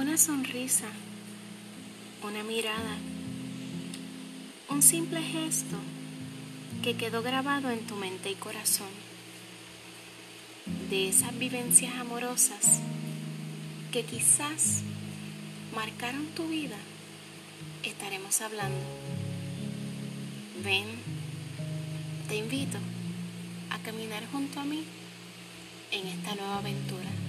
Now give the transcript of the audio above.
una sonrisa, una mirada, un simple gesto que quedó grabado en tu mente y corazón. De esas vivencias amorosas que quizás marcaron tu vida, estaremos hablando. Ven, te invito a caminar junto a mí en esta nueva aventura.